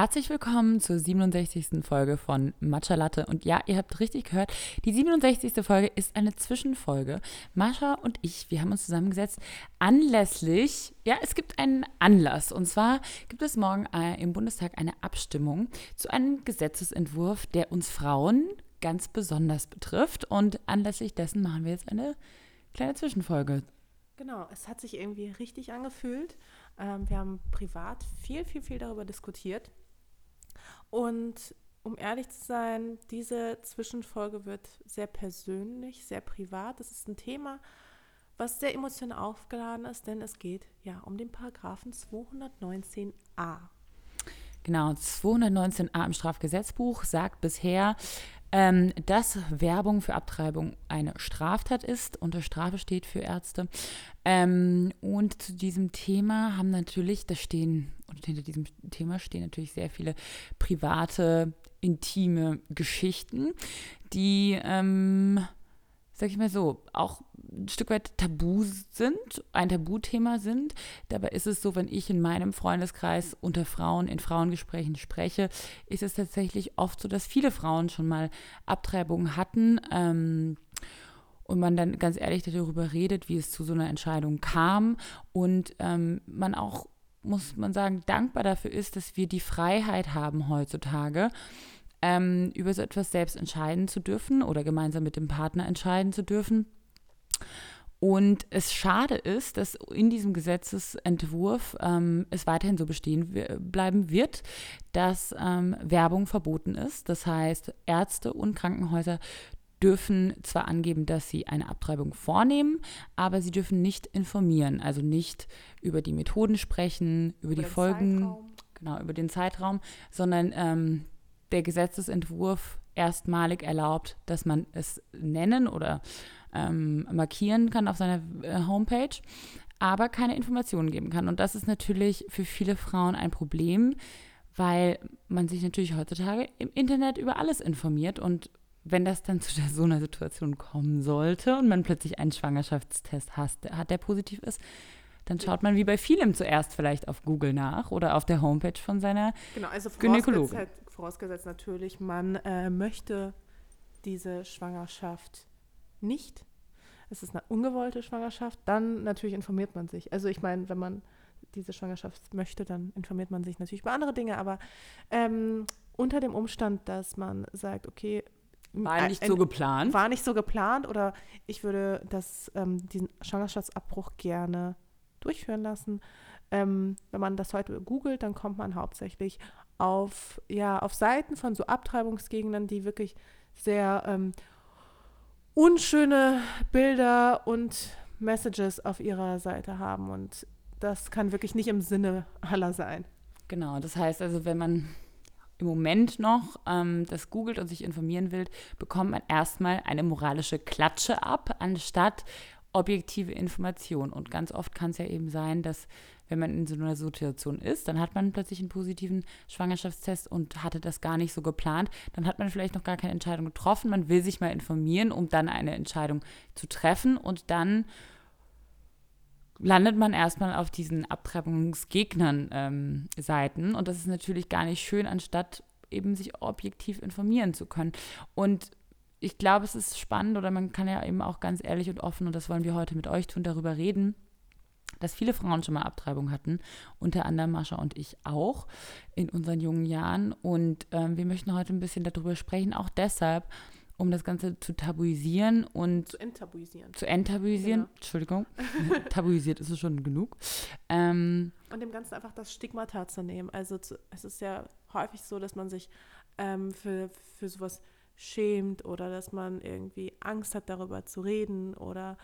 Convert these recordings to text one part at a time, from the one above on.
Herzlich willkommen zur 67. Folge von Matcha Latte. Und ja, ihr habt richtig gehört, die 67. Folge ist eine Zwischenfolge. Mascha und ich, wir haben uns zusammengesetzt anlässlich, ja, es gibt einen Anlass. Und zwar gibt es morgen äh, im Bundestag eine Abstimmung zu einem Gesetzesentwurf, der uns Frauen ganz besonders betrifft. Und anlässlich dessen machen wir jetzt eine kleine Zwischenfolge. Genau, es hat sich irgendwie richtig angefühlt. Ähm, wir haben privat viel, viel, viel darüber diskutiert. Und um ehrlich zu sein, diese Zwischenfolge wird sehr persönlich, sehr privat. Das ist ein Thema, was sehr emotional aufgeladen ist, denn es geht ja um den Paragraphen 219a. Genau, 219a im Strafgesetzbuch sagt bisher, ähm, dass Werbung für Abtreibung eine Straftat ist, unter Strafe steht für Ärzte. Ähm, und zu diesem Thema haben natürlich, da stehen, und hinter diesem Thema stehen natürlich sehr viele private, intime Geschichten, die, ähm, sag ich mal so, auch ein Stück weit tabu sind, ein Tabuthema sind. Dabei ist es so, wenn ich in meinem Freundeskreis unter Frauen in Frauengesprächen spreche, ist es tatsächlich oft so, dass viele Frauen schon mal Abtreibungen hatten. Ähm, und man dann ganz ehrlich darüber redet, wie es zu so einer Entscheidung kam und ähm, man auch, muss man sagen, dankbar dafür ist, dass wir die Freiheit haben heutzutage, ähm, über so etwas selbst entscheiden zu dürfen oder gemeinsam mit dem Partner entscheiden zu dürfen. Und es schade ist, dass in diesem Gesetzesentwurf ähm, es weiterhin so bestehen bleiben wird, dass ähm, Werbung verboten ist. Das heißt, Ärzte und Krankenhäuser dürfen zwar angeben, dass sie eine Abtreibung vornehmen, aber sie dürfen nicht informieren, also nicht über die Methoden sprechen, über, über die Folgen, Zeitraum. genau, über den Zeitraum, sondern ähm, der Gesetzesentwurf erstmalig erlaubt, dass man es nennen oder ähm, markieren kann auf seiner äh, Homepage, aber keine Informationen geben kann. Und das ist natürlich für viele Frauen ein Problem, weil man sich natürlich heutzutage im Internet über alles informiert und wenn das dann zu so einer Situation kommen sollte und man plötzlich einen Schwangerschaftstest hat, der positiv ist, dann schaut man wie bei vielem zuerst vielleicht auf Google nach oder auf der Homepage von seiner genau, also Gynäkologin. Halt, vorausgesetzt natürlich, man äh, möchte diese Schwangerschaft nicht. Es ist eine ungewollte Schwangerschaft, dann natürlich informiert man sich. Also ich meine, wenn man diese Schwangerschaft möchte, dann informiert man sich natürlich über andere Dinge, aber ähm, unter dem Umstand, dass man sagt, okay, war nicht so geplant. War nicht so geplant oder ich würde das, ähm, diesen Schwangerschaftsabbruch gerne durchführen lassen. Ähm, wenn man das heute googelt, dann kommt man hauptsächlich auf, ja, auf Seiten von so Abtreibungsgegnern, die wirklich sehr ähm, unschöne Bilder und Messages auf ihrer Seite haben. Und das kann wirklich nicht im Sinne aller sein. Genau, das heißt also, wenn man im Moment noch ähm, das googelt und sich informieren will, bekommt man erstmal eine moralische Klatsche ab, anstatt objektive Information. Und ganz oft kann es ja eben sein, dass wenn man in so einer Situation ist, dann hat man plötzlich einen positiven Schwangerschaftstest und hatte das gar nicht so geplant. Dann hat man vielleicht noch gar keine Entscheidung getroffen. Man will sich mal informieren, um dann eine Entscheidung zu treffen. Und dann landet man erstmal auf diesen Abtreibungsgegnern-Seiten. Ähm, und das ist natürlich gar nicht schön, anstatt eben sich objektiv informieren zu können. Und ich glaube, es ist spannend oder man kann ja eben auch ganz ehrlich und offen, und das wollen wir heute mit euch tun, darüber reden, dass viele Frauen schon mal Abtreibung hatten, unter anderem Mascha und ich auch in unseren jungen Jahren. Und ähm, wir möchten heute ein bisschen darüber sprechen, auch deshalb, um das Ganze zu tabuisieren und zu enttabuisieren. Zu enttabuisieren, genau. Entschuldigung, tabuisiert ist es schon genug. Ähm, und dem Ganzen einfach das Stigmata zu nehmen. Also zu, es ist ja häufig so, dass man sich ähm, für, für sowas schämt oder dass man irgendwie Angst hat, darüber zu reden oder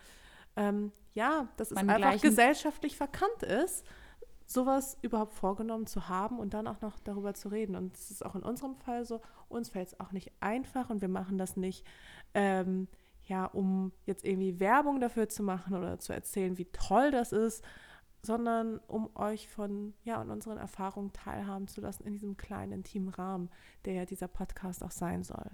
ähm, ja, dass es einfach gesellschaftlich verkannt ist sowas überhaupt vorgenommen zu haben und dann auch noch darüber zu reden. Und es ist auch in unserem Fall so, uns fällt es auch nicht einfach und wir machen das nicht, ähm, ja, um jetzt irgendwie Werbung dafür zu machen oder zu erzählen, wie toll das ist, sondern um euch von, ja, und unseren Erfahrungen teilhaben zu lassen in diesem kleinen, intimen Rahmen, der ja dieser Podcast auch sein soll.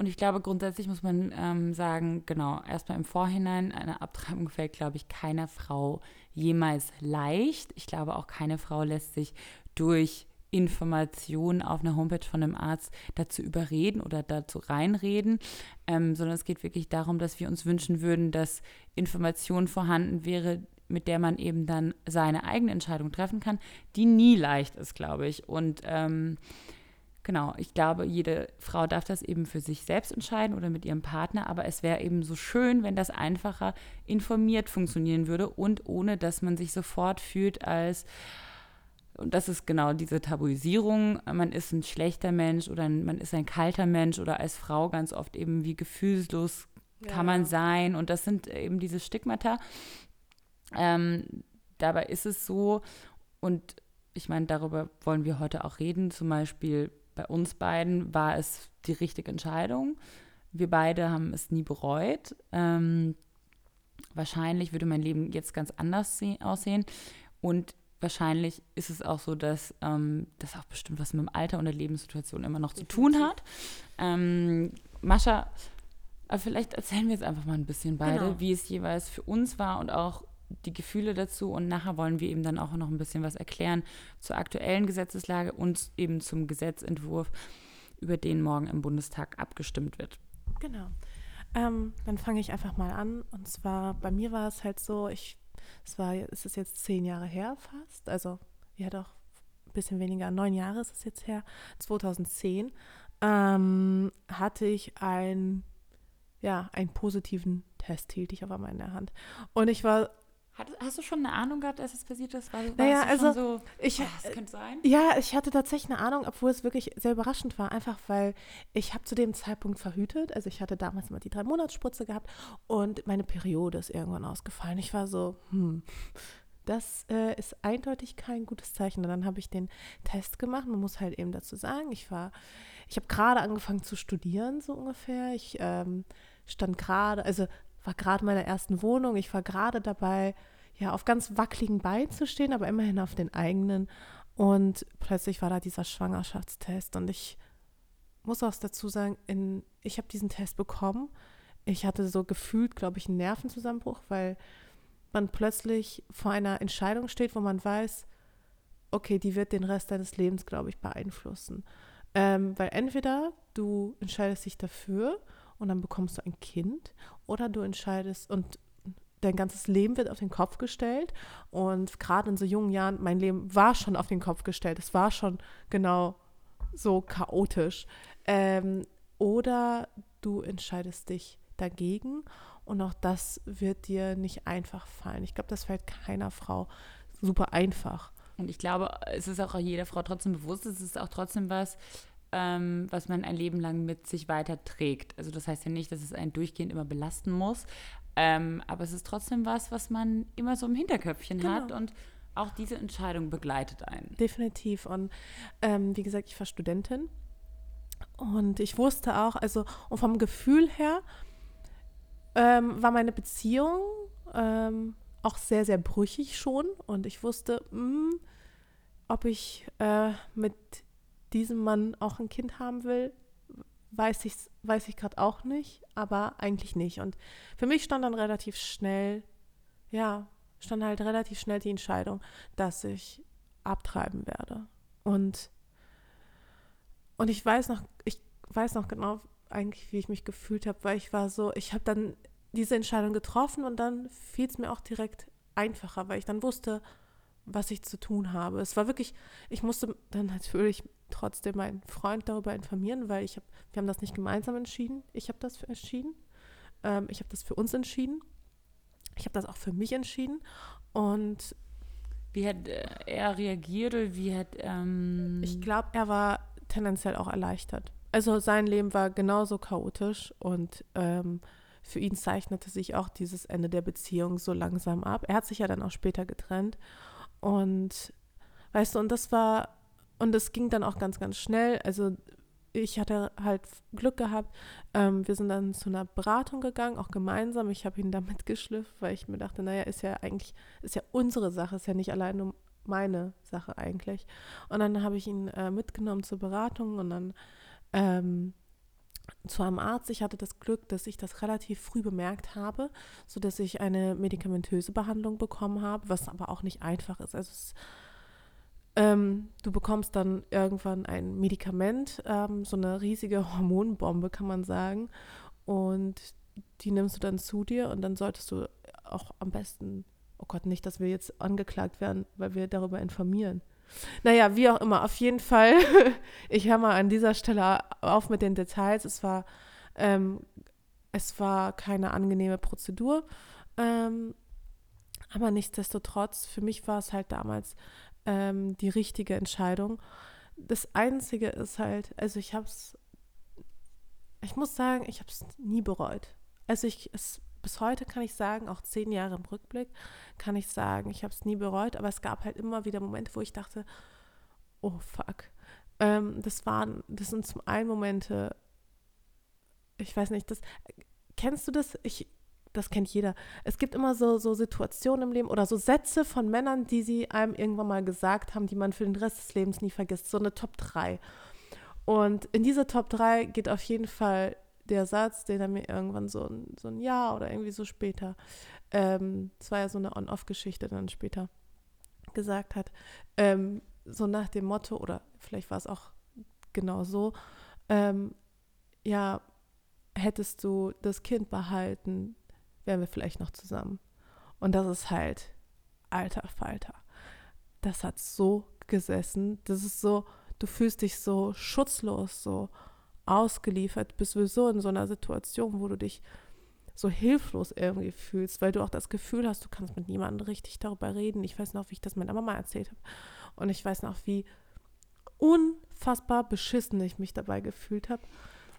Und ich glaube, grundsätzlich muss man ähm, sagen, genau, erstmal im Vorhinein, eine Abtreibung fällt, glaube ich, keiner Frau jemals leicht. Ich glaube, auch keine Frau lässt sich durch Informationen auf einer Homepage von einem Arzt dazu überreden oder dazu reinreden, ähm, sondern es geht wirklich darum, dass wir uns wünschen würden, dass Information vorhanden wäre, mit der man eben dann seine eigene Entscheidung treffen kann, die nie leicht ist, glaube ich. Und ähm, genau, ich glaube, jede Frau darf das eben für sich selbst entscheiden oder mit ihrem Partner, aber es wäre eben so schön, wenn das einfacher informiert funktionieren würde und ohne, dass man sich sofort fühlt als und das ist genau diese Tabuisierung, man ist ein schlechter Mensch oder man ist ein kalter Mensch oder als Frau ganz oft eben wie gefühlslos ja. kann man sein und das sind eben diese Stigmata. Ähm, dabei ist es so und ich meine, darüber wollen wir heute auch reden, zum Beispiel bei uns beiden war es die richtige Entscheidung. Wir beide haben es nie bereut. Ähm, wahrscheinlich würde mein Leben jetzt ganz anders aussehen. Und wahrscheinlich ist es auch so, dass ähm, das auch bestimmt was mit dem Alter und der Lebenssituation immer noch zu tun hat. Ähm, Mascha, vielleicht erzählen wir jetzt einfach mal ein bisschen beide, genau. wie es jeweils für uns war und auch die Gefühle dazu. Und nachher wollen wir eben dann auch noch ein bisschen was erklären zur aktuellen Gesetzeslage und eben zum Gesetzentwurf, über den morgen im Bundestag abgestimmt wird. Genau. Ähm, dann fange ich einfach mal an. Und zwar, bei mir war es halt so, ich es war, es ist jetzt zehn Jahre her fast, also ja doch ein bisschen weniger, neun Jahre ist es jetzt her, 2010, ähm, hatte ich ein, ja, einen positiven Test, hielt ich auf einmal in der Hand. Und ich war hast du schon eine Ahnung gehabt, dass es passiert ist? War, naja, also so, ich, oh, das könnte sein? Ja, ich hatte tatsächlich eine Ahnung, obwohl es wirklich sehr überraschend war, einfach weil ich habe zu dem Zeitpunkt verhütet. Also ich hatte damals mal die drei Monatsspritze gehabt und meine Periode ist irgendwann ausgefallen. Ich war so, hm, das äh, ist eindeutig kein gutes Zeichen. Und dann habe ich den Test gemacht. Man muss halt eben dazu sagen, ich war, ich habe gerade angefangen zu studieren, so ungefähr. Ich ähm, stand gerade, also war gerade in meiner ersten Wohnung. Ich war gerade dabei, ja, auf ganz wackeligen Beinen zu stehen, aber immerhin auf den eigenen. Und plötzlich war da dieser Schwangerschaftstest. Und ich muss auch dazu sagen, in, ich habe diesen Test bekommen. Ich hatte so gefühlt, glaube ich, einen Nervenzusammenbruch, weil man plötzlich vor einer Entscheidung steht, wo man weiß, okay, die wird den Rest deines Lebens, glaube ich, beeinflussen. Ähm, weil entweder du entscheidest dich dafür und dann bekommst du ein Kind oder du entscheidest und dein ganzes Leben wird auf den Kopf gestellt und gerade in so jungen Jahren, mein Leben war schon auf den Kopf gestellt, es war schon genau so chaotisch. Ähm, oder du entscheidest dich dagegen und auch das wird dir nicht einfach fallen. Ich glaube, das fällt keiner Frau super einfach. Und ich glaube, es ist auch jeder Frau trotzdem bewusst, es ist auch trotzdem was, ähm, was man ein Leben lang mit sich weiterträgt. Also das heißt ja nicht, dass es einen durchgehend immer belasten muss, ähm, aber es ist trotzdem was, was man immer so im Hinterköpfchen genau. hat und auch diese Entscheidung begleitet einen. Definitiv. Und ähm, wie gesagt, ich war Studentin und ich wusste auch, also und vom Gefühl her ähm, war meine Beziehung ähm, auch sehr, sehr brüchig schon und ich wusste, mh, hm, ob ich äh, mit diesem Mann auch ein Kind haben will, weiß ich, weiß ich gerade auch nicht, aber eigentlich nicht. Und für mich stand dann relativ schnell, ja, stand halt relativ schnell die Entscheidung, dass ich abtreiben werde. Und, und ich weiß noch, ich weiß noch genau eigentlich, wie ich mich gefühlt habe, weil ich war so, ich habe dann diese Entscheidung getroffen und dann fiel es mir auch direkt einfacher, weil ich dann wusste, was ich zu tun habe. Es war wirklich, ich musste dann natürlich trotzdem meinen Freund darüber informieren, weil ich habe, wir haben das nicht gemeinsam entschieden. Ich habe das entschieden. Ähm, ich habe das für uns entschieden. Ich habe das auch für mich entschieden. Und wie hat äh, er reagiert oder wie hat ähm ich glaube, er war tendenziell auch erleichtert. Also sein Leben war genauso chaotisch und ähm, für ihn zeichnete sich auch dieses Ende der Beziehung so langsam ab. Er hat sich ja dann auch später getrennt und weißt du, und das war, und es ging dann auch ganz, ganz schnell. Also ich hatte halt Glück gehabt. Ähm, wir sind dann zu einer Beratung gegangen, auch gemeinsam. Ich habe ihn da mitgeschliffen, weil ich mir dachte, naja, ist ja eigentlich, ist ja unsere Sache, ist ja nicht allein nur meine Sache eigentlich. Und dann habe ich ihn äh, mitgenommen zur Beratung und dann ähm, zu einem Arzt. Ich hatte das Glück, dass ich das relativ früh bemerkt habe, sodass ich eine medikamentöse Behandlung bekommen habe, was aber auch nicht einfach ist. Also es, Ähm, du bekommst dann irgendwann ein Medikament, ähm, so eine riesige Hormonbombe, kann man sagen. Und die nimmst du dann zu dir und dann solltest du auch am besten, oh Gott, nicht, dass wir jetzt angeklagt werden, weil wir darüber informieren. Naja, wie auch immer, auf jeden Fall, ich höre mal an dieser Stelle auf mit den Details. Es war, ähm, es war keine angenehme Prozedur, ähm, aber nichtsdestotrotz, für mich war es halt damals ähm, die richtige Entscheidung. Das Einzige ist halt, also ich habe es, ich muss sagen, ich habe es nie bereut. Also ich, es, bis heute kann ich sagen, auch zehn Jahre im Rückblick, kann ich sagen, ich habe es nie bereut, aber es gab halt immer wieder Momente, wo ich dachte, oh fuck. Ähm, das waren, das sind zum einen Momente, ich weiß nicht, das, kennst du das? Ich, das kennt jeder. Es gibt immer so, so Situationen im Leben oder so Sätze von Männern, die sie einem irgendwann mal gesagt haben, die man für den Rest des Lebens nie vergisst. So eine Top 3. Und in diese Top 3 geht auf jeden Fall der Satz, den er mir irgendwann so ein, so ein Jahr oder irgendwie so später, ähm, das war ja so eine On-Off-Geschichte dann später, gesagt hat. Ähm, so nach dem Motto, oder vielleicht war es auch genau so, ähm, ja, hättest du das Kind behalten, wären wir vielleicht noch zusammen. Und das ist halt, alter Falter. Das hat so gesessen. Das ist so, du fühlst dich so schutzlos, so ausgeliefert, bist sowieso in so einer Situation, wo du dich so hilflos irgendwie fühlst, weil du auch das Gefühl hast, du kannst mit niemandem richtig darüber reden. Ich weiß noch, wie ich das meiner Mama erzählt habe. Und ich weiß noch, wie unfassbar beschissen ich mich dabei gefühlt habe.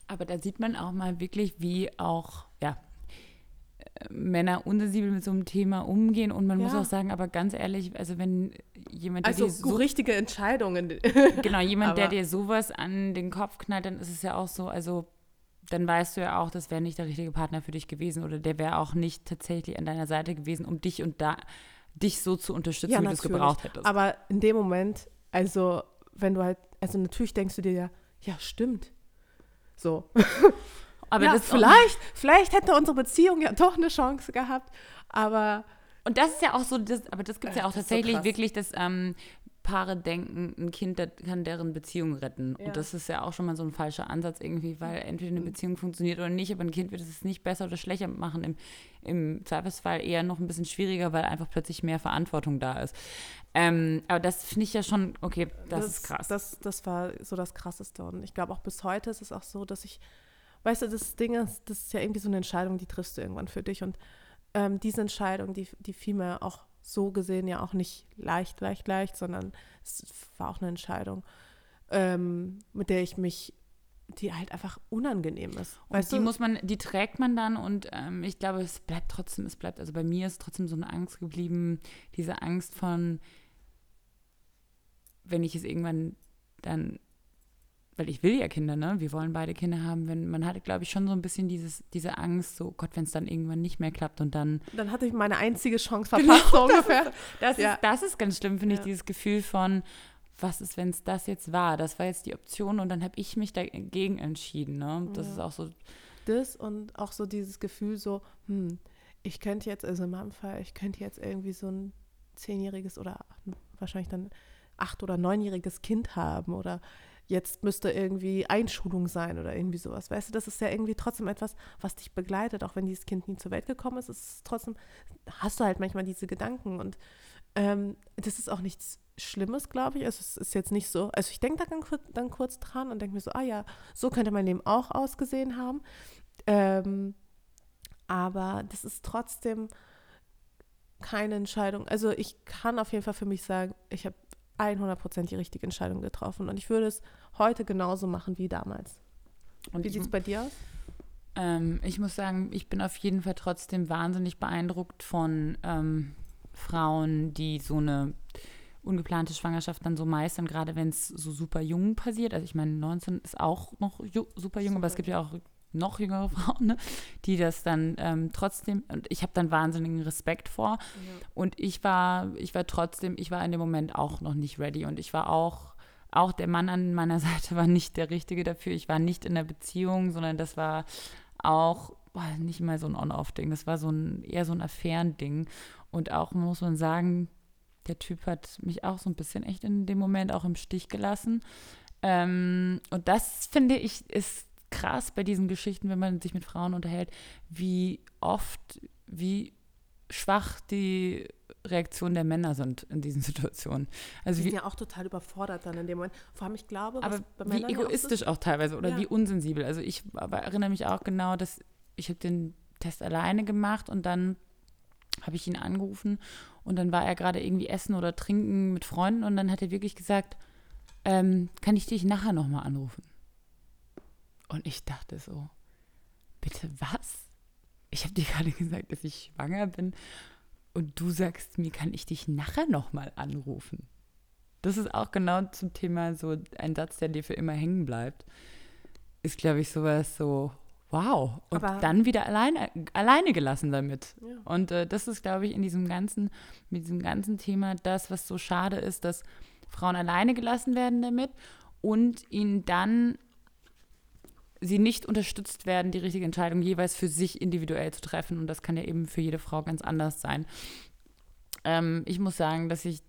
Aber da sieht man auch mal wirklich, wie auch, ja, Männer unsensibel mit so einem Thema umgehen und man ja. muss auch sagen, aber ganz ehrlich, also wenn jemand, der also dir so richtige Entscheidungen, genau, jemand, der dir sowas an den Kopf knallt, dann ist es ja auch so, also dann weißt du ja auch, das wäre nicht der richtige Partner für dich gewesen oder der wäre auch nicht tatsächlich an deiner Seite gewesen, um dich und da dich so zu unterstützen, ja, wie du es gebraucht hättest. Aber in dem Moment, also wenn du halt, also natürlich denkst du dir ja, ja stimmt, so. Aber ja, vielleicht, vielleicht hätte unsere Beziehung ja doch eine Chance gehabt. Aber. Und das ist ja auch so, das, aber das gibt es ja auch tatsächlich so wirklich, dass ähm, Paare denken, ein Kind kann deren Beziehung retten. Ja. Und das ist ja auch schon mal so ein falscher Ansatz irgendwie, weil entweder eine mhm. Beziehung funktioniert oder nicht, aber ein Kind wird es nicht besser oder schlechter machen. Im, Im Zweifelsfall eher noch ein bisschen schwieriger, weil einfach plötzlich mehr Verantwortung da ist. Ähm, aber das finde ich ja schon, okay, das, das, ist krass. Das, das war so das Krasseste. Und ich glaube auch bis heute ist es auch so, dass ich weißt du, das Ding ist, das ist ja irgendwie so eine Entscheidung, die triffst du irgendwann für dich. Und ähm, diese Entscheidung, die, die fiel mir auch so gesehen ja auch nicht leicht, leicht, leicht, sondern es war auch eine Entscheidung, ähm, mit der ich mich die halt einfach unangenehm ist. Weißt die du? muss man, die trägt man dann und ähm, ich glaube, es bleibt trotzdem, es bleibt, also bei mir ist trotzdem so eine Angst geblieben, diese Angst von, wenn ich es irgendwann dann weil ich will ja Kinder, ne? Wir wollen beide Kinder haben. Wenn man hatte, glaube ich, schon so ein bisschen dieses, diese Angst, so Gott, wenn es dann irgendwann nicht mehr klappt und dann. Dann hatte ich meine einzige Chance genau, verpasst, genau, so ungefähr. Das, ja. ist, das ist ganz schlimm, finde ja. ich, dieses Gefühl von, was ist, wenn es das jetzt war? Das war jetzt die Option und dann habe ich mich dagegen entschieden. Ne? Das ja. ist auch so. Das und auch so dieses Gefühl, so, hm, ich könnte jetzt, also in meinem Fall, ich könnte jetzt irgendwie so ein zehnjähriges oder wahrscheinlich dann acht- oder neunjähriges Kind haben oder jetzt müsste irgendwie Einschulung sein oder irgendwie sowas. Weißt du, das ist ja irgendwie trotzdem etwas, was dich begleitet, auch wenn dieses Kind nie zur Welt gekommen ist. Es ist trotzdem, hast du halt manchmal diese Gedanken und ähm, das ist auch nichts Schlimmes, glaube ich. Also es ist jetzt nicht so, also ich denke da dann, dann, kurz dran und denke mir so, ah ja, so könnte mein Leben auch ausgesehen haben. Ähm, aber das ist trotzdem keine Entscheidung. Also ich kann auf jeden Fall für mich sagen, ich habe 100% die richtige Entscheidung getroffen. Und ich würde es heute genauso machen wie damals. Und wie sieht es bei dir aus? Ähm, ich muss sagen, ich bin auf jeden Fall trotzdem wahnsinnig beeindruckt von ähm, Frauen, die so eine ungeplante Schwangerschaft dann so meistern, gerade wenn es so super jung passiert. Also ich meine, 19 ist auch noch super jung, super. aber es gibt ja auch noch jüngere Frauen, ne, die das dann ähm, trotzdem, und ich habe dann wahnsinnigen Respekt vor. Ja. Und ich war, ich war trotzdem, ich war in dem Moment auch noch nicht ready und ich war auch, auch der Mann an meiner Seite war nicht der Richtige dafür. Ich war nicht in der Beziehung, sondern das war auch boah, nicht mal so ein On-Off-Ding. Das war so ein, eher so ein Affären-Ding. Und auch muss man sagen, der Typ hat mich auch so ein bisschen echt in dem Moment auch im Stich gelassen. Ähm, und das finde ich ist krass bei diesen Geschichten, wenn man sich mit Frauen unterhält, wie oft, wie schwach die Reaktionen der Männer sind in diesen Situationen. Also die wie, sind ja auch total überfordert dann in dem Moment. Vor allem, ich glaube, aber wie auch egoistisch ist- auch, teilweise oder Ja. wie unsensibel. Also ich erinnere mich auch genau, dass ich habe den Test alleine gemacht und dann habe ich ihn angerufen und dann war er gerade irgendwie essen oder trinken mit Freunden und dann hat er wirklich gesagt, ähm, kann ich dich nachher nochmal anrufen? Und ich dachte so, bitte was? Ich habe dir gerade gesagt, dass ich schwanger bin und du sagst mir, kann ich dich nachher nochmal anrufen? Das ist auch genau zum Thema so ein Satz, der dir für immer hängen bleibt. Ist, glaube ich, sowas so, wow. Und Aber- dann wieder alleine, alleine gelassen damit. Ja. Und äh, das ist, glaube ich, in diesem ganzen, mit diesem ganzen Thema das, was so schade ist, dass Frauen alleine gelassen werden damit und ihnen dann sie nicht unterstützt werden, die richtige Entscheidung jeweils für sich individuell zu treffen. Und das kann ja eben für jede Frau ganz anders sein. Ähm, ich muss sagen, dass ich,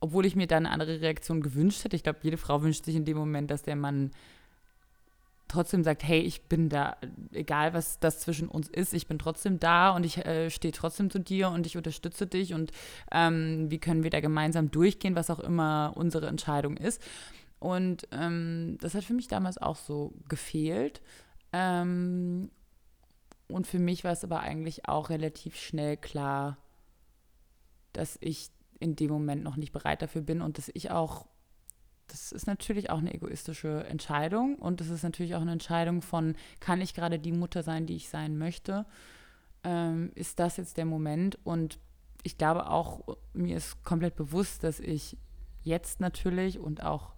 obwohl ich mir da eine andere Reaktion gewünscht hätte, ich glaube, jede Frau wünscht sich in dem Moment, dass der Mann trotzdem sagt, hey, ich bin da, egal was das zwischen uns ist, ich bin trotzdem da und ich äh, stehe trotzdem zu dir und ich unterstütze dich und ähm, wie können wir da gemeinsam durchgehen, was auch immer unsere Entscheidung ist. Und ähm, das hat für mich damals auch so gefehlt. Ähm, und für mich war es aber eigentlich auch relativ schnell klar, dass ich in dem Moment noch nicht bereit dafür bin und dass ich auch, das ist natürlich auch eine egoistische Entscheidung und das ist natürlich auch eine Entscheidung von, kann ich gerade die Mutter sein, die ich sein möchte? Ähm, ist das jetzt der Moment? Und ich glaube auch, mir ist komplett bewusst, dass ich jetzt natürlich und auch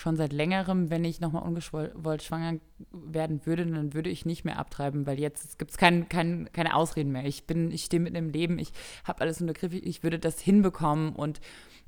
schon seit längerem, wenn ich nochmal ungewollt schwanger werden würde, dann würde ich nicht mehr abtreiben, weil jetzt gibt es kein, kein, keine Ausreden mehr. Ich bin, ich stehe mit im Leben, ich habe alles unter Griff, ich würde das hinbekommen und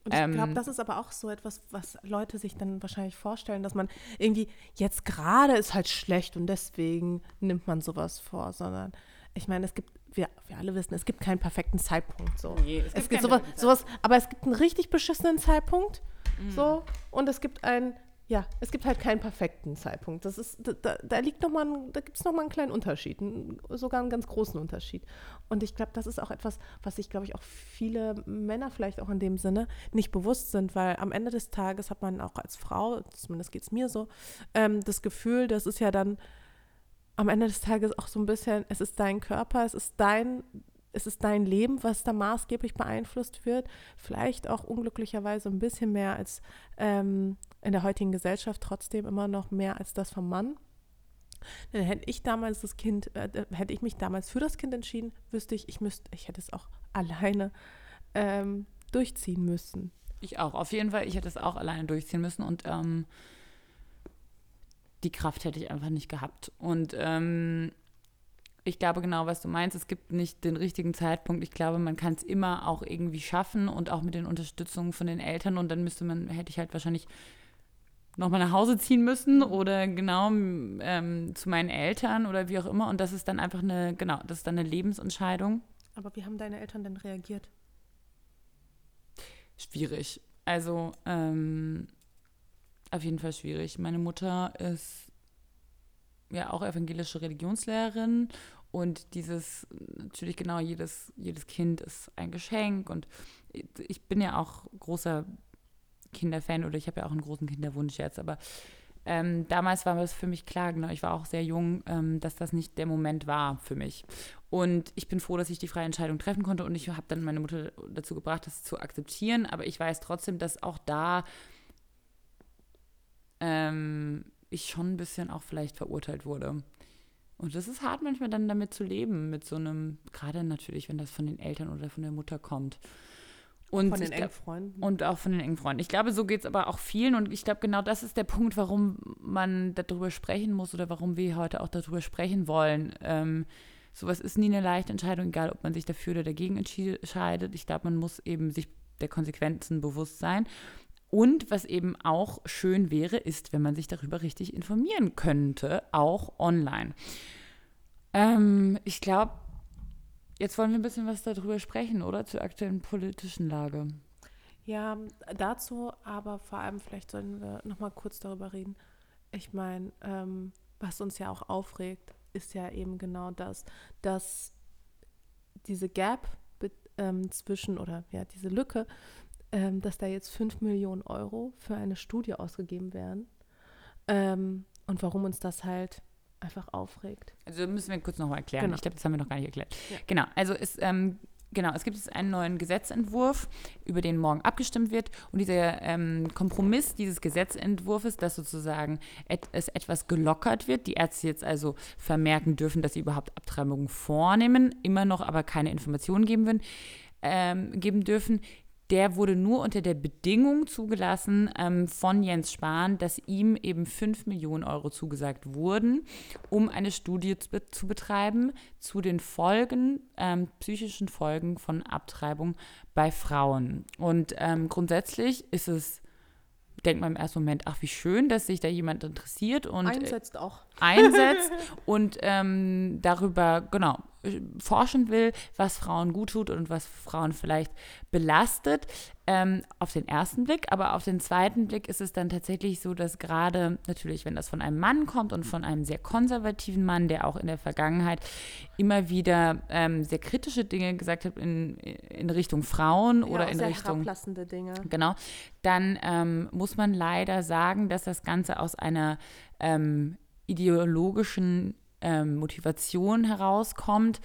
Und ich Ähm, glaube, das ist aber auch so etwas, was Leute sich dann wahrscheinlich vorstellen, dass man irgendwie jetzt gerade ist halt schlecht und deswegen nimmt man sowas vor, sondern ich meine, es gibt, wir, wir alle wissen, es gibt keinen perfekten Zeitpunkt. So. Nee, es es gibt gibt sowas, sowas, aber es gibt einen richtig beschissenen Zeitpunkt. Mhm. So, und es gibt einen, ja, es gibt halt keinen perfekten Zeitpunkt. Das ist, da- da, liegt noch mal, ein, da gibt es nochmal einen kleinen Unterschied, einen, sogar einen ganz großen Unterschied. Und ich glaube, das ist auch etwas, was sich, glaube ich, auch viele Männer vielleicht auch in dem Sinne nicht bewusst sind, weil am Ende des Tages hat man auch als Frau, zumindest geht es mir so, ähm, das Gefühl, das ist ja dann am Ende des Tages auch so ein bisschen, es ist dein Körper, es ist dein, es ist dein Leben, was da maßgeblich beeinflusst wird. Vielleicht auch unglücklicherweise ein bisschen mehr als ähm, in der heutigen Gesellschaft, trotzdem immer noch mehr als das vom Mann. Dann hätte ich damals das Kind, äh, hätte ich mich damals für das Kind entschieden, wüsste ich, ich müsste, ich hätte es auch alleine ähm, durchziehen müssen. Ich auch. Auf jeden Fall, ich hätte es auch alleine durchziehen müssen und ähm, die Kraft hätte ich einfach nicht gehabt. Und ähm, ich glaube genau, was du meinst. Es gibt nicht den richtigen Zeitpunkt. Ich glaube, man kann es immer auch irgendwie schaffen und auch mit den Unterstützungen von den Eltern. Und dann müsste man, hätte ich halt wahrscheinlich nochmal nach Hause ziehen müssen oder genau ähm, zu meinen Eltern oder wie auch immer. Und das ist dann einfach eine, genau, das ist dann eine Lebensentscheidung. Aber wie haben deine Eltern denn reagiert? Schwierig. Also ähm, auf jeden Fall schwierig. Meine Mutter ist ja auch evangelische Religionslehrerin. Und dieses, natürlich genau, jedes, jedes Kind ist ein Geschenk. Und ich bin ja auch großer Kinderfan oder ich habe ja auch einen großen Kinderwunsch jetzt, aber ähm, damals war es für mich klar, genau, ich war auch sehr jung, ähm, dass das nicht der Moment war für mich. Und ich bin froh, dass ich die freie Entscheidung treffen konnte. Und ich habe dann meine Mutter dazu gebracht, das zu akzeptieren, aber ich weiß trotzdem, dass auch da ähm, ich schon ein bisschen auch vielleicht verurteilt wurde. Und das ist hart manchmal dann damit zu leben, mit so einem, gerade natürlich, wenn das von den Eltern oder von der Mutter kommt. Und Von den engen Freunden? und auch von den engen Freunden. Ich glaube, so geht es aber auch vielen. Und ich glaube, genau das ist der Punkt, warum man darüber sprechen muss oder warum wir heute auch darüber sprechen wollen. Ähm, sowas ist nie eine leichte Entscheidung, egal ob man sich dafür oder dagegen entscheidet. Ich glaube, man muss eben sich der Konsequenzen bewusst sein. Und was eben auch schön wäre, ist, wenn man sich darüber richtig informieren könnte, auch online. Ähm, ich glaube, jetzt wollen wir ein bisschen was darüber sprechen, oder? Zur aktuellen politischen Lage. Ja, dazu aber vor allem vielleicht sollten wir noch mal kurz darüber reden. Ich meine, ähm, was uns ja auch aufregt, ist ja eben genau das, dass diese Gap ähm, zwischen oder ja diese Lücke, ähm, dass da jetzt 5 Millionen Euro für eine Studie ausgegeben werden ähm, und warum uns das halt einfach aufregt. Also müssen wir kurz nochmal erklären. Genau. Ich glaube, das haben wir noch gar nicht erklärt. Ja. Genau, also es, ähm, genau, es gibt jetzt einen neuen Gesetzentwurf, über den morgen abgestimmt wird. Und dieser ähm, Kompromiss dieses Gesetzentwurfs, dass sozusagen et es etwas gelockert wird, die Ärzte jetzt also vermerken dürfen, dass sie überhaupt Abtreibungen vornehmen, immer noch aber keine Informationen geben, würden, ähm, geben dürfen, der wurde nur unter der Bedingung zugelassen ähm, von Jens Spahn, dass ihm eben 5 Millionen Euro zugesagt wurden, um eine Studie zu, zu betreiben zu den Folgen, ähm, psychischen Folgen von Abtreibung bei Frauen. Und ähm, grundsätzlich ist es, denkt man im ersten Moment, ach wie schön, dass sich da jemand interessiert und äh, Einsetzt auch. einsetzt und ähm, darüber, genau, forschen will, was Frauen gut tut und was Frauen vielleicht belastet, ähm, auf den ersten Blick. Aber auf den zweiten Blick ist es dann tatsächlich so, dass gerade natürlich, wenn das von einem Mann kommt und von einem sehr konservativen Mann, der auch in der Vergangenheit immer wieder ähm, sehr kritische Dinge gesagt hat in, in Richtung Frauen oder ja, in sehr Richtung herablassende Dinge. Genau. Dann ähm, muss man leider sagen, dass das Ganze aus einer ähm, ideologischen ähm, Motivation herauskommt,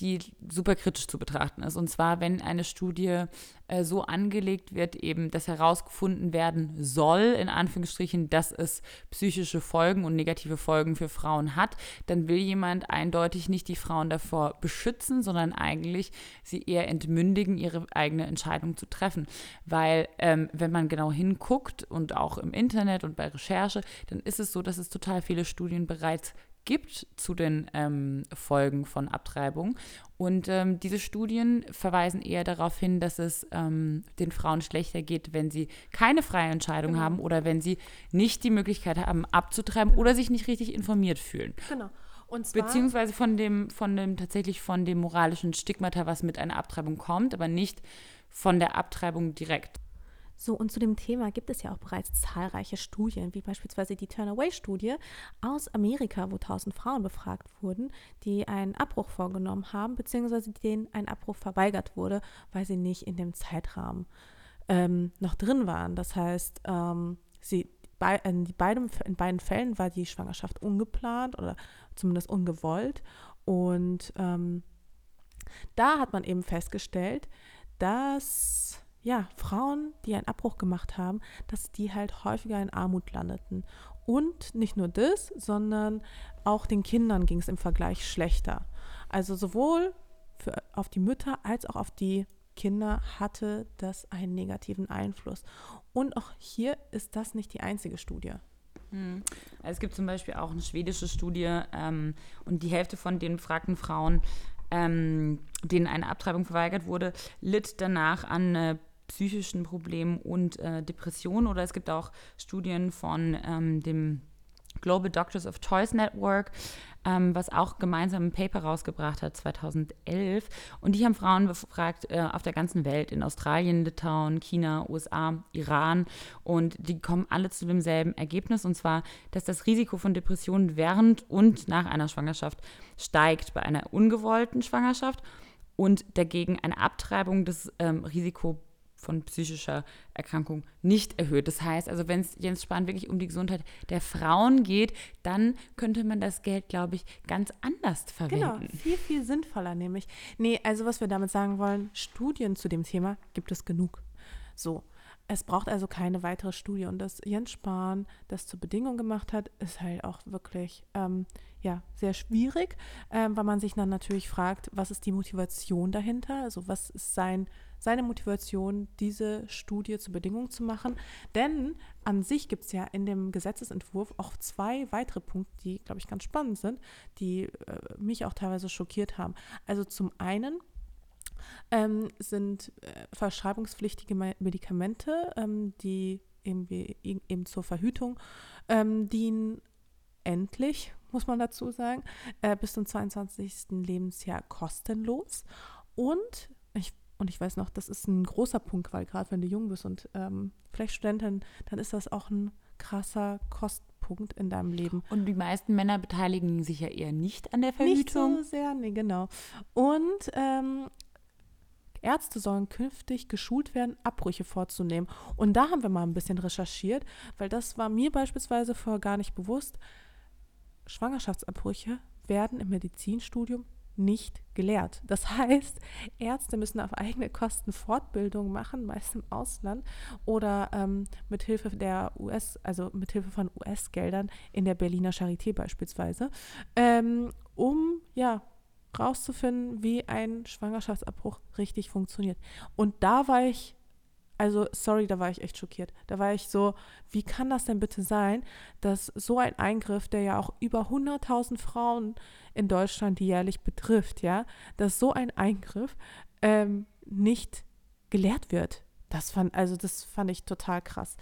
die super kritisch zu betrachten ist. Und zwar, wenn eine Studie äh, so angelegt wird, eben, dass herausgefunden werden soll, in Anführungsstrichen, dass es psychische Folgen und negative Folgen für Frauen hat, dann will jemand eindeutig nicht die Frauen davor beschützen, sondern eigentlich sie eher entmündigen, ihre eigene Entscheidung zu treffen. Weil, ähm, wenn man genau hinguckt und auch im Internet und bei Recherche, dann ist es so, dass es total viele Studien bereits gibt zu den ähm, Folgen von Abtreibung. Und ähm, diese Studien verweisen eher darauf hin, dass es ähm, den Frauen schlechter geht, wenn sie keine freie Entscheidung Genau. haben oder wenn sie nicht die Möglichkeit haben, abzutreiben oder sich nicht richtig informiert fühlen. Genau. Und zwar, Beziehungsweise von dem, von dem, tatsächlich von dem moralischen Stigmata, was mit einer Abtreibung kommt, aber nicht von der Abtreibung direkt. So, und zu dem Thema gibt es ja auch bereits zahlreiche Studien, wie beispielsweise die Turnaway-Studie aus Amerika, wo 1000 Frauen befragt wurden, die einen Abbruch vorgenommen haben, beziehungsweise denen ein Abbruch verweigert wurde, weil sie nicht in dem Zeitrahmen ähm, noch drin waren. Das heißt, ähm, sie, bei, in, die beiden, in beiden Fällen war die Schwangerschaft ungeplant oder zumindest ungewollt. Und ähm, da hat man eben festgestellt, dass ja, Frauen, die einen Abbruch gemacht haben, dass die halt häufiger in Armut landeten. Und nicht nur das, sondern auch den Kindern ging es im Vergleich schlechter. Also sowohl für, auf die Mütter als auch auf die Kinder hatte das einen negativen Einfluss. Und auch hier ist das nicht die einzige Studie. Hm. Also es gibt zum Beispiel auch eine schwedische Studie ähm, und die Hälfte von den befragten Frauen, ähm, denen eine Abtreibung verweigert wurde, litt danach an äh, psychischen Problemen und äh, Depressionen. Oder es gibt auch Studien von ähm, dem Global Doctors of Choice Network, ähm, was auch gemeinsam ein Paper rausgebracht hat, 2011. Und die haben Frauen befragt äh, auf der ganzen Welt, in Australien, Litauen, China, USA, Iran. Und die kommen alle zu demselben Ergebnis, und zwar, dass das Risiko von Depressionen während und nach einer Schwangerschaft steigt bei einer ungewollten Schwangerschaft und dagegen eine Abtreibung das ähm, Risiko von psychischer Erkrankung nicht erhöht. Das heißt, also wenn es Jens Spahn wirklich um die Gesundheit der Frauen geht, dann könnte man das Geld, glaube ich, ganz anders Genau, verwenden. viel, viel sinnvoller nämlich. Nee, also was wir damit sagen wollen, Studien zu dem Thema gibt es genug. So, es braucht also keine weitere Studie. Und dass Jens Spahn das zur Bedingung gemacht hat, ist halt auch wirklich ähm, ja, sehr schwierig, ähm, weil man sich dann natürlich fragt, was ist die Motivation dahinter? Also was ist sein, seine Motivation, diese Studie zur Bedingung zu machen? Denn an sich gibt es ja in dem Gesetzesentwurf auch zwei weitere Punkte, die, glaube ich, ganz spannend sind, die äh, mich auch teilweise schockiert haben. Also zum einen ähm, sind äh, verschreibungspflichtige Me- Medikamente, ähm, die irgendwie, eben zur Verhütung ähm, dienen, endlich, muss man dazu sagen, äh, bis zum 22. Lebensjahr kostenlos. Und ich und ich weiß noch, das ist ein großer Punkt, weil gerade wenn du jung bist und ähm, vielleicht Studentin, dann ist das auch ein krasser Kostpunkt in deinem Leben. Und die meisten Männer beteiligen sich ja eher nicht an der Verhütung. Nicht so sehr, nee, genau. Und ähm, Ärzte sollen künftig geschult werden, Abbrüche vorzunehmen. Und da haben wir mal ein bisschen recherchiert, weil das war mir beispielsweise vorher gar nicht bewusst. Schwangerschaftsabbrüche werden im Medizinstudium nicht gelehrt. Das heißt, Ärzte müssen auf eigene Kosten Fortbildung machen, meist im Ausland oder ähm, mit Hilfe der US, also mit Hilfe von US-Geldern in der Berliner Charité beispielsweise, ähm, um ja rauszufinden, wie ein Schwangerschaftsabbruch richtig funktioniert. Und da war ich, also sorry, da war ich echt schockiert. Da war ich so, wie kann das denn bitte sein, dass so ein Eingriff, der ja auch über 100.000 Frauen in Deutschland jährlich betrifft, ja, dass so ein Eingriff ähm, nicht gelehrt wird. Das fand, also das fand ich total krass.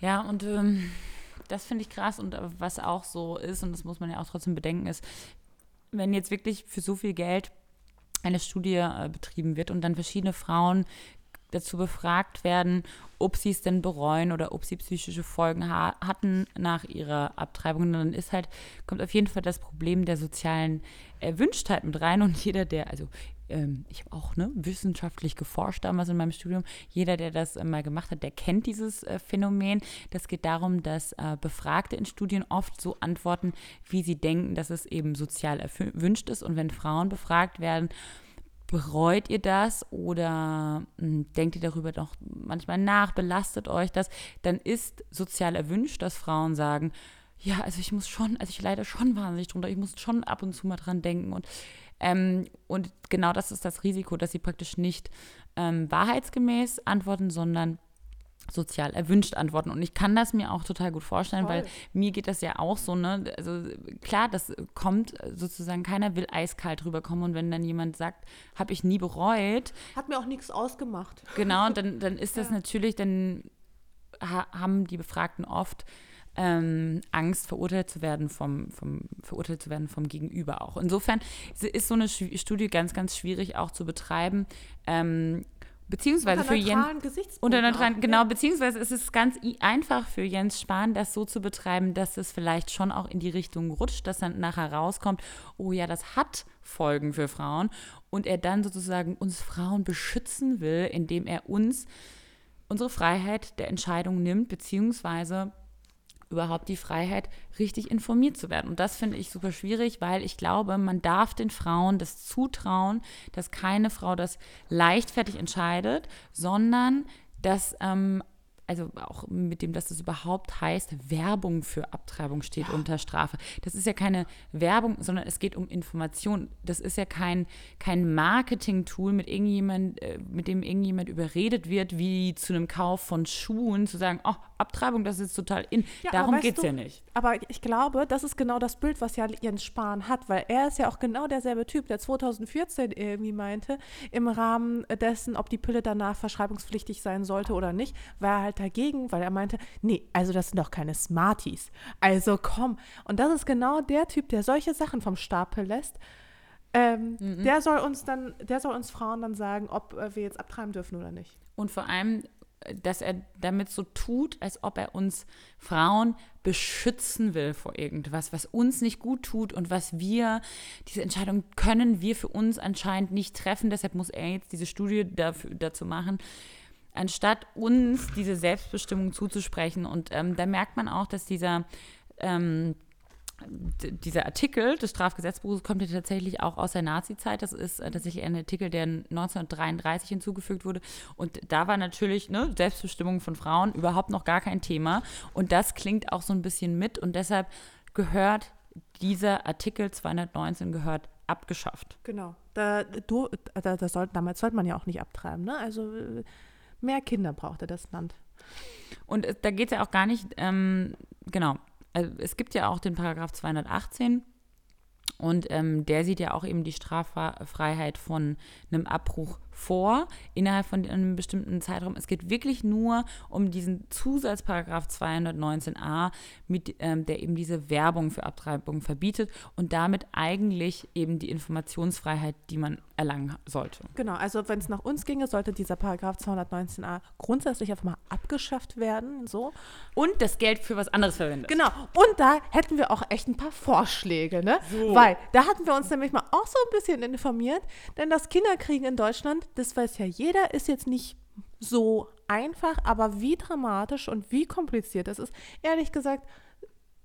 Ja, und ähm, das finde ich krass und äh, was auch so ist, und das muss man ja auch trotzdem bedenken, ist, wenn jetzt wirklich für so viel Geld eine Studie äh, betrieben wird und dann verschiedene Frauen dazu befragt werden, ob sie es denn bereuen oder ob sie psychische Folgen ha hatten nach ihrer Abtreibung. Und dann ist halt, kommt auf jeden Fall das Problem der sozialen Erwünschtheit mit rein. Und jeder, der, also ähm, ich habe auch ne, wissenschaftlich geforscht damals in meinem Studium. Jeder, der das äh, mal gemacht hat, der kennt dieses äh, Phänomen. Das geht darum, dass äh, Befragte in Studien oft so antworten, wie sie denken, dass es eben sozial erwünscht ist. Und wenn Frauen befragt werden, bereut ihr das oder hm, denkt ihr darüber doch manchmal nach, belastet euch das, dann ist sozial erwünscht, dass Frauen sagen, ja, also ich muss schon, also ich leide schon wahnsinnig drunter, ich muss schon ab und zu mal dran denken und ähm, und genau das ist das Risiko, dass sie praktisch nicht ähm, wahrheitsgemäß antworten, sondern sozial erwünscht antworten. Und ich kann das mir auch total gut vorstellen, Voll. weil mir geht das ja auch so, ne? Also klar, das kommt sozusagen, keiner will eiskalt rüberkommen. Und wenn dann jemand sagt, habe ich nie bereut. Hat mir auch nichts ausgemacht. Genau, dann, dann ist das ja. natürlich, dann ha haben die Befragten oft ähm, Angst, verurteilt zu werden vom, vom, verurteilt zu werden vom Gegenüber auch. Insofern ist so eine Studie ganz, ganz schwierig auch zu betreiben. Ähm, beziehungsweise unter für Jens unter neutralen, genau, beziehungsweise ist es ganz einfach für Jens Spahn, das so zu betreiben, dass es vielleicht schon auch in die Richtung rutscht, dass dann nachher rauskommt, oh ja, das hat Folgen für Frauen und er dann sozusagen uns Frauen beschützen will, indem er uns unsere Freiheit der Entscheidung nimmt, beziehungsweise überhaupt die Freiheit, richtig informiert zu werden. Und das finde ich super schwierig, weil ich glaube, man darf den Frauen das zutrauen, dass keine Frau das leichtfertig entscheidet, sondern dass ähm, also auch mit dem, dass das überhaupt heißt, Werbung für Abtreibung steht ja. unter Strafe. Das ist ja keine Werbung, sondern es geht um Information. Das ist ja kein, kein Marketing-Tool, mit irgendjemand, äh, mit dem irgendjemand überredet wird, wie zu einem Kauf von Schuhen, zu sagen, oh, Abtreibung, das ist total in. Ja, Darum geht es ja nicht. Aber ich glaube, das ist genau das Bild, was ja Jens Spahn hat, weil er ist ja auch genau derselbe Typ, der 2014 irgendwie meinte, im Rahmen dessen, ob die Pille danach verschreibungspflichtig sein sollte oder nicht, war er halt dagegen, weil er meinte, nee, also das sind doch keine Smarties. Also komm. Und das ist genau der Typ, der solche Sachen vom Stapel lässt. Ähm, mhm. Der soll uns dann, der soll uns Frauen dann sagen, ob äh, wir jetzt abtreiben dürfen oder nicht. Und vor allem, dass er damit so tut, als ob er uns Frauen beschützen will vor irgendwas, was uns nicht gut tut und was wir, diese Entscheidung können wir für uns anscheinend nicht treffen. Deshalb muss er jetzt diese Studie dafür, dazu machen, anstatt uns diese Selbstbestimmung zuzusprechen. Und ähm, da merkt man auch, dass dieser ähm, dieser Artikel des Strafgesetzbuches kommt ja tatsächlich auch aus der Nazi-Zeit. Das ist äh, tatsächlich ein Artikel, der 1933 hinzugefügt wurde. Und da war natürlich ne, Selbstbestimmung von Frauen überhaupt noch gar kein Thema. Und das klingt auch so ein bisschen mit. Und deshalb gehört dieser Artikel 219 gehört abgeschafft. Genau. Da, du, da, das sollte, damals sollte man ja auch nicht abtreiben. Ne? Also äh, mehr Kinder brauchte das Land. Und da geht es ja auch gar nicht, ähm, genau, also es gibt ja auch den Paragraph 218 und ähm, der sieht ja auch eben die Straffreiheit von einem Abbruch vor, innerhalb von einem bestimmten Zeitraum. Es geht wirklich nur um diesen Zusatzparagraph 219a, mit, ähm, der eben diese Werbung für Abtreibung verbietet und damit eigentlich eben die Informationsfreiheit, die man erlangen sollte. Genau, also wenn es nach uns ginge, sollte dieser Paragraph 219a grundsätzlich einfach mal abgeschafft werden. So. Und das Geld für was anderes verwendet. Genau, und da hätten wir auch echt ein paar Vorschläge, ne? So. Weil da hatten wir uns nämlich mal auch so ein bisschen informiert, denn das Kinderkriegen in Deutschland, das weiß ja jeder, ist jetzt nicht so einfach, aber wie dramatisch und wie kompliziert das ist, ehrlich gesagt,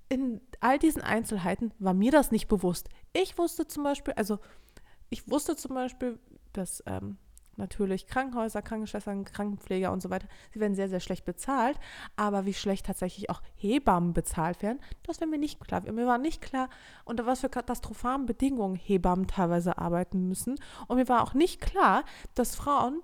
in all diesen Einzelheiten war mir das nicht bewusst. Ich wusste zum Beispiel, also ich wusste zum Beispiel, dass ähm, natürlich Krankenhäuser, Krankenschwestern, Krankenpfleger und so weiter, sie werden sehr, sehr schlecht bezahlt, aber wie schlecht tatsächlich auch Hebammen bezahlt werden, das wäre mir nicht klar. Mir war nicht klar, unter was für katastrophalen Bedingungen Hebammen teilweise arbeiten müssen. Und mir war auch nicht klar, dass Frauen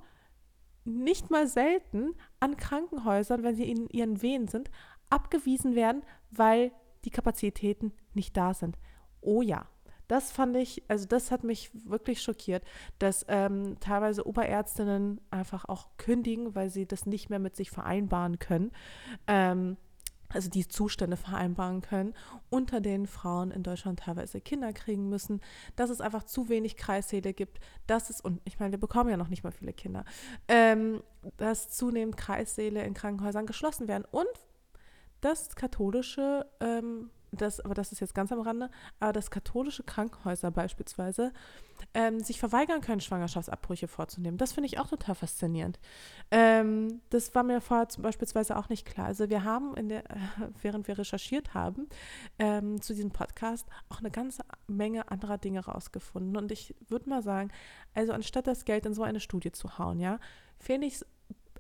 nicht mal selten an Krankenhäusern, wenn sie in ihren Wehen sind, abgewiesen werden, weil die Kapazitäten nicht da sind. Oh ja, das fand ich, also das hat mich wirklich schockiert, dass ähm, teilweise Oberärztinnen einfach auch kündigen, weil sie das nicht mehr mit sich vereinbaren können. Ähm, also die Zustände vereinbaren können, unter denen Frauen in Deutschland teilweise Kinder kriegen müssen, dass es einfach zu wenig Kreissäle gibt, dass es, und ich meine, wir bekommen ja noch nicht mal viele Kinder, ähm, dass zunehmend Kreissäle in Krankenhäusern geschlossen werden und dass katholische, ähm, das, aber das ist jetzt ganz am Rande, aber dass katholische Krankenhäuser beispielsweise ähm, sich verweigern können, Schwangerschaftsabbrüche vorzunehmen. Das finde ich auch total faszinierend. Ähm, das war mir vorher beispielsweise auch nicht klar. Also wir haben, der, äh, während wir recherchiert haben, ähm, zu diesem Podcast auch eine ganze Menge anderer Dinge rausgefunden. Und ich würde mal sagen, also anstatt das Geld in so eine Studie zu hauen, ja, finde ich es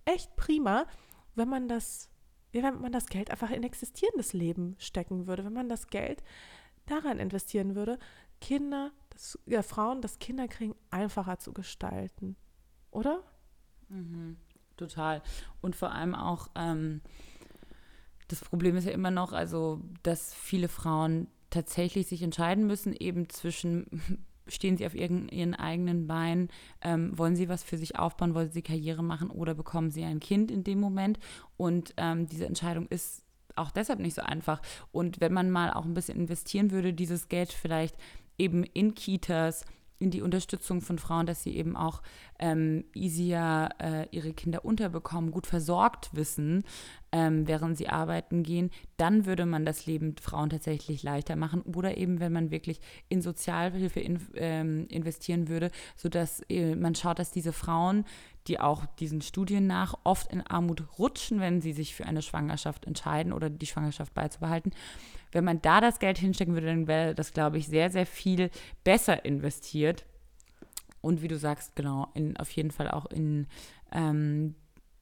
echt prima, wenn man das wenn man das Geld einfach in existierendes Leben stecken würde, wenn man das Geld daran investieren würde, Kinder, das, ja, Frauen das Kinderkriegen einfacher zu gestalten. Oder? Mhm, total. Und vor allem auch, ähm, das Problem ist ja immer noch, also, dass viele Frauen tatsächlich sich entscheiden müssen, eben zwischen stehen sie auf ihren, ihren eigenen Beinen, ähm, wollen sie was für sich aufbauen, wollen sie Karriere machen oder bekommen sie ein Kind in dem Moment. Und ähm, diese Entscheidung ist auch deshalb nicht so einfach. Und wenn man mal auch ein bisschen investieren würde, dieses Geld vielleicht eben in Kitas, in die Unterstützung von Frauen, dass sie eben auch ähm, easier äh, ihre Kinder unterbekommen, gut versorgt wissen, ähm, während sie arbeiten gehen, dann würde man das Leben Frauen tatsächlich leichter machen. Oder eben, wenn man wirklich in Sozialhilfe in, ähm, investieren würde, sodass äh, man schaut, dass diese Frauen, die auch diesen Studien nach oft in Armut rutschen, wenn sie sich für eine Schwangerschaft entscheiden oder die Schwangerschaft beizubehalten, wenn man da das Geld hinstecken würde, dann wäre das, glaube ich, sehr, sehr viel besser investiert. Und wie du sagst, genau, in, auf jeden Fall auch in ähm,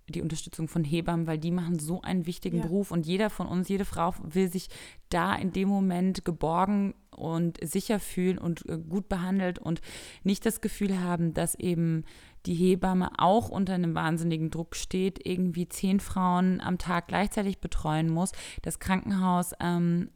die Unterstützung von Hebammen, weil die machen so einen wichtigen ja. Beruf und jeder von uns, jede Frau will sich da in dem Moment geborgen und sicher fühlen und äh, gut behandelt und nicht das Gefühl haben, dass eben die Hebamme auch unter einem wahnsinnigen Druck steht, irgendwie zehn Frauen am Tag gleichzeitig betreuen muss, das Krankenhaus ähm,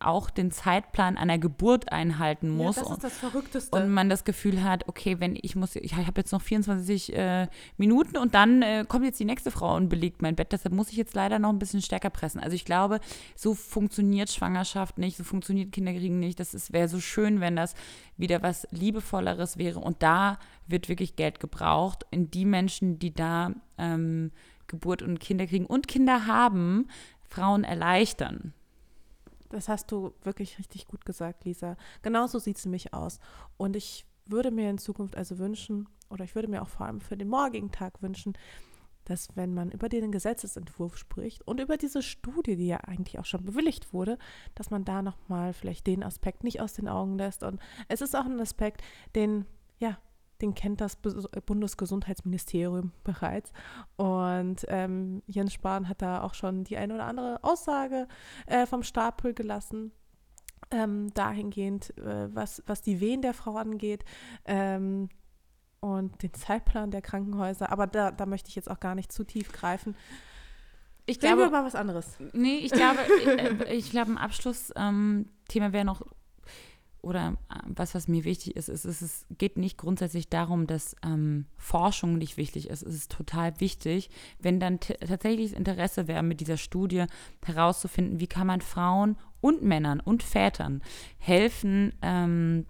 auch den Zeitplan einer Geburt einhalten muss. Ja, das ist das Verrückteste. Und man das Gefühl hat, okay, wenn ich muss, ich habe jetzt noch 24 äh, Minuten und dann äh, kommt jetzt die nächste Frau und belegt mein Bett. Deshalb muss ich jetzt leider noch ein bisschen stärker pressen. Also ich glaube, so funktioniert Schwangerschaft nicht, so funktioniert Kinderkriegen nicht. Das wäre so schön, wenn das wieder was Liebevolleres wäre. Und da wird wirklich Geld gebraucht in die Menschen, die da ähm, Geburt und Kinder kriegen und Kinder haben, Frauen erleichtern. Das hast du wirklich richtig gut gesagt, Lisa. Genauso sieht es nämlich aus. Und ich würde mir in Zukunft also wünschen, oder ich würde mir auch vor allem für den morgigen Tag wünschen, dass wenn man über den Gesetzesentwurf spricht und über diese Studie, die ja eigentlich auch schon bewilligt wurde, dass man da nochmal vielleicht den Aspekt nicht aus den Augen lässt. Und es ist auch ein Aspekt, den, ja, den kennt das Bundesgesundheitsministerium bereits. Und ähm, Jens Spahn hat da auch schon die eine oder andere Aussage äh, vom Stapel gelassen. Ähm, dahingehend, äh, was, was die Wehen der Frau angeht ähm, und den Zeitplan der Krankenhäuser. Aber da, da möchte ich jetzt auch gar nicht zu tief greifen. Ich glaube, Reden mal was anderes. Nee, ich glaube, äh, ich, ich glaube, ein Abschlussthema ähm, wäre noch oder äh, was, was mir wichtig ist, ist, ist es geht nicht grundsätzlich darum, dass ähm, Forschung nicht wichtig ist. Es ist total wichtig, wenn dann tatsächlich das Interesse wäre, mit dieser Studie herauszufinden, wie kann man Frauen und Männern und Vätern helfen, ähm,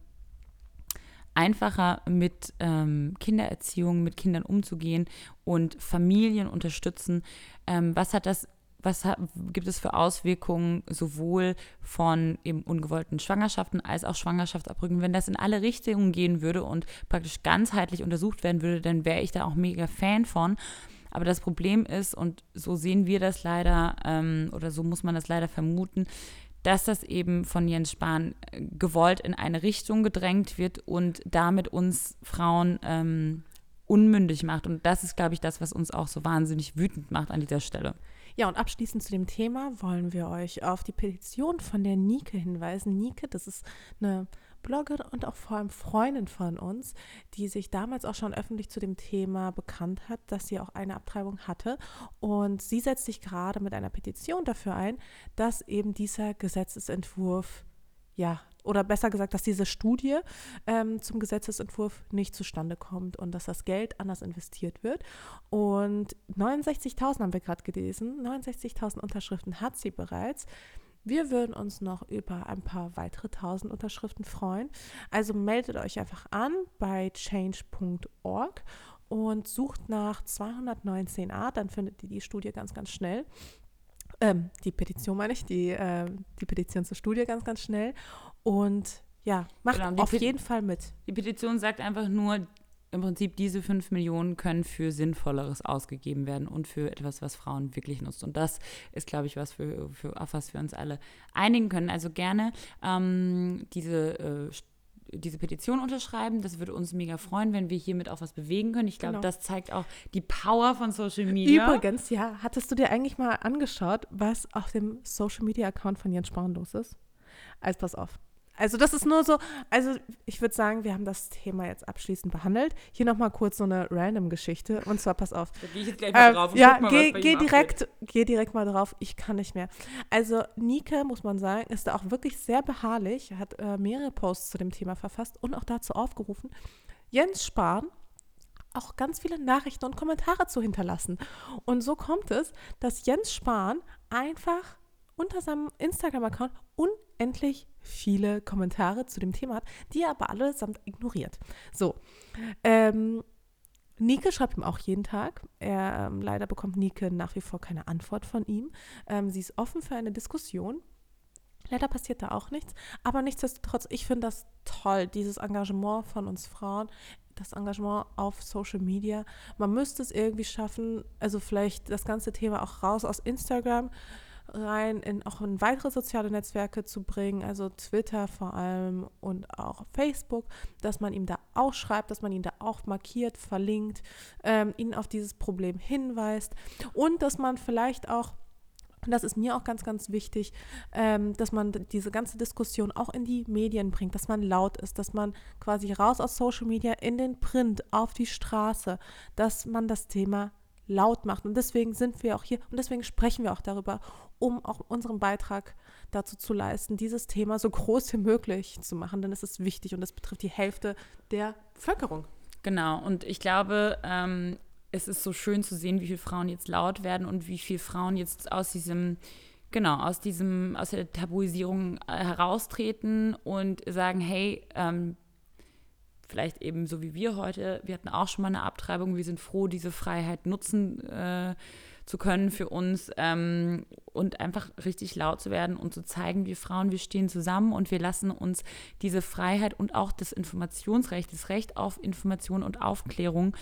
einfacher mit ähm, Kindererziehung, mit Kindern umzugehen und Familien unterstützen. Ähm, was hat das was gibt es für Auswirkungen sowohl von eben ungewollten Schwangerschaften als auch Schwangerschaftsabbrüchen. Wenn das in alle Richtungen gehen würde und praktisch ganzheitlich untersucht werden würde, dann wäre ich da auch mega Fan von. Aber das Problem ist, und so sehen wir das leider, ähm, oder so muss man das leider vermuten, dass das eben von Jens Spahn äh, gewollt in eine Richtung gedrängt wird und damit uns Frauen ähm, unmündig macht. Und das ist, glaube ich, das, was uns auch so wahnsinnig wütend macht an dieser Stelle. Ja, und abschließend zu dem Thema wollen wir euch auf die Petition von der Nike hinweisen. Nike, das ist eine Bloggerin und auch vor allem Freundin von uns, die sich damals auch schon öffentlich zu dem Thema bekannt hat, dass sie auch eine Abtreibung hatte. Und sie setzt sich gerade mit einer Petition dafür ein, dass eben dieser Gesetzesentwurf ja, oder besser gesagt, dass diese Studie ähm, zum Gesetzesentwurf nicht zustande kommt und dass das Geld anders investiert wird. Und 69.000 haben wir gerade gelesen, 69.000 Unterschriften hat sie bereits. Wir würden uns noch über ein paar weitere tausend Unterschriften freuen. Also meldet euch einfach an bei change.org und sucht nach 219a, dann findet ihr die Studie ganz, ganz schnell. Ähm, die Petition meine ich, die, äh, die Petition zur Studie ganz, ganz schnell. Und ja, macht genau, auf jeden Fall mit. Die Petition sagt einfach nur, im Prinzip diese 5 Millionen können für Sinnvolleres ausgegeben werden und für etwas, was Frauen wirklich nutzt. Und das ist, glaube ich, was für, für auf was wir uns alle einigen können. Also gerne ähm, diese äh, diese Petition unterschreiben. Das würde uns mega freuen, wenn wir hiermit auch was bewegen können. Ich glaube, genau. das zeigt auch die Power von Social Media. Übrigens, ja, hattest du dir eigentlich mal angeschaut, was auf dem Social Media Account von Jens Spahn los ist? Also pass auf. Also das ist nur so, also ich würde sagen, wir haben das Thema jetzt abschließend behandelt. Hier nochmal kurz so eine random Geschichte. Und zwar, pass auf. Da gehe ich jetzt gleich mal äh, drauf. ja, mal, geh, geh direkt, geh direkt mal drauf. Ich kann nicht mehr. Also Nike, muss man sagen, ist da auch wirklich sehr beharrlich, hat äh, mehrere Posts zu dem Thema verfasst und auch dazu aufgerufen, Jens Spahn auch ganz viele Nachrichten und Kommentare zu hinterlassen. Und so kommt es, dass Jens Spahn einfach unter seinem Instagram-Account unendlich viele Kommentare zu dem Thema hat, die er aber allesamt ignoriert. So, ähm, Nike schreibt ihm auch jeden Tag. Er, ähm, leider bekommt Nike nach wie vor keine Antwort von ihm. Ähm, sie ist offen für eine Diskussion. Leider passiert da auch nichts. Aber nichtsdestotrotz, ich finde das toll, dieses Engagement von uns Frauen, das Engagement auf Social Media. Man müsste es irgendwie schaffen, also vielleicht das ganze Thema auch raus aus Instagram rein in auch in weitere soziale Netzwerke zu bringen, also Twitter vor allem und auch Facebook, dass man ihm da auch schreibt, dass man ihn da auch markiert, verlinkt, ähm, ihn auf dieses Problem hinweist und dass man vielleicht auch und das ist mir auch ganz, ganz wichtig, ähm, dass man diese ganze Diskussion auch in die Medien bringt, dass man laut ist, dass man quasi raus aus Social Media in den Print, auf die Straße, dass man das Thema laut macht. Und deswegen sind wir auch hier und deswegen sprechen wir auch darüber, um auch unseren Beitrag dazu zu leisten, dieses Thema so groß wie möglich zu machen, denn es ist wichtig und es betrifft die Hälfte der Bevölkerung. Genau, und ich glaube, ähm, es ist so schön zu sehen, wie viele Frauen jetzt laut werden und wie viele Frauen jetzt aus diesem genau, aus diesem, aus der Tabuisierung äh, heraustreten und sagen, hey, ähm, vielleicht eben so wie wir heute, wir hatten auch schon mal eine Abtreibung, wir sind froh, diese Freiheit nutzen äh, zu können für uns ähm, und einfach richtig laut zu werden und zu zeigen, wir Frauen, wir stehen zusammen und wir lassen uns diese Freiheit und auch das Informationsrecht, das Recht auf Information und Aufklärung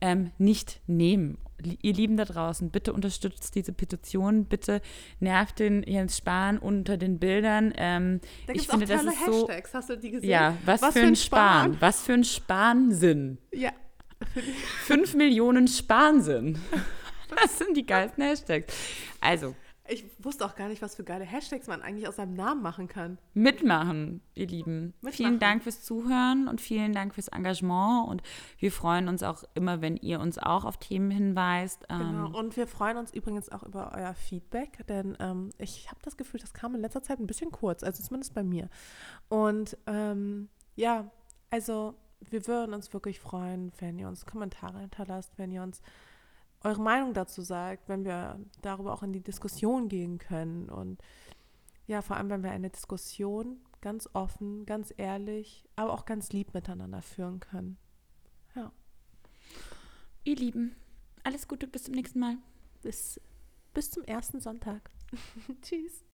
ähm, nicht nehmen. Ihr Lieben da draußen, bitte unterstützt diese Petition, bitte nervt den Jens Spahn unter den Bildern. Ähm, da ich finde, das ist so. Hashtags. Hast du die gesehen? Ja, was, was für, ein Spahn. Spahn. Was für ein Spahnsinn. Ja. Fünf Millionen Spahnsinn. Das sind die geilsten Hashtags. Also, ich wusste auch gar nicht, was für geile Hashtags man eigentlich aus seinem Namen machen kann. Mitmachen, ihr Lieben. Mitmachen. Vielen Dank fürs Zuhören und vielen Dank fürs Engagement. Und wir freuen uns auch immer, wenn ihr uns auch auf Themen hinweist. Genau. Ähm, und wir freuen uns übrigens auch über euer Feedback, denn ähm, ich habe das Gefühl, das kam in letzter Zeit ein bisschen kurz, also zumindest bei mir. Und ähm, ja, also wir würden uns wirklich freuen, wenn ihr uns Kommentare hinterlasst, wenn ihr uns eure Meinung dazu sagt, wenn wir darüber auch in die Diskussion gehen können. Und ja, vor allem, wenn wir eine Diskussion ganz offen, ganz ehrlich, aber auch ganz lieb miteinander führen können. Ja. Ihr Lieben, alles Gute, bis zum nächsten Mal. Bis, bis zum ersten Sonntag. Tschüss.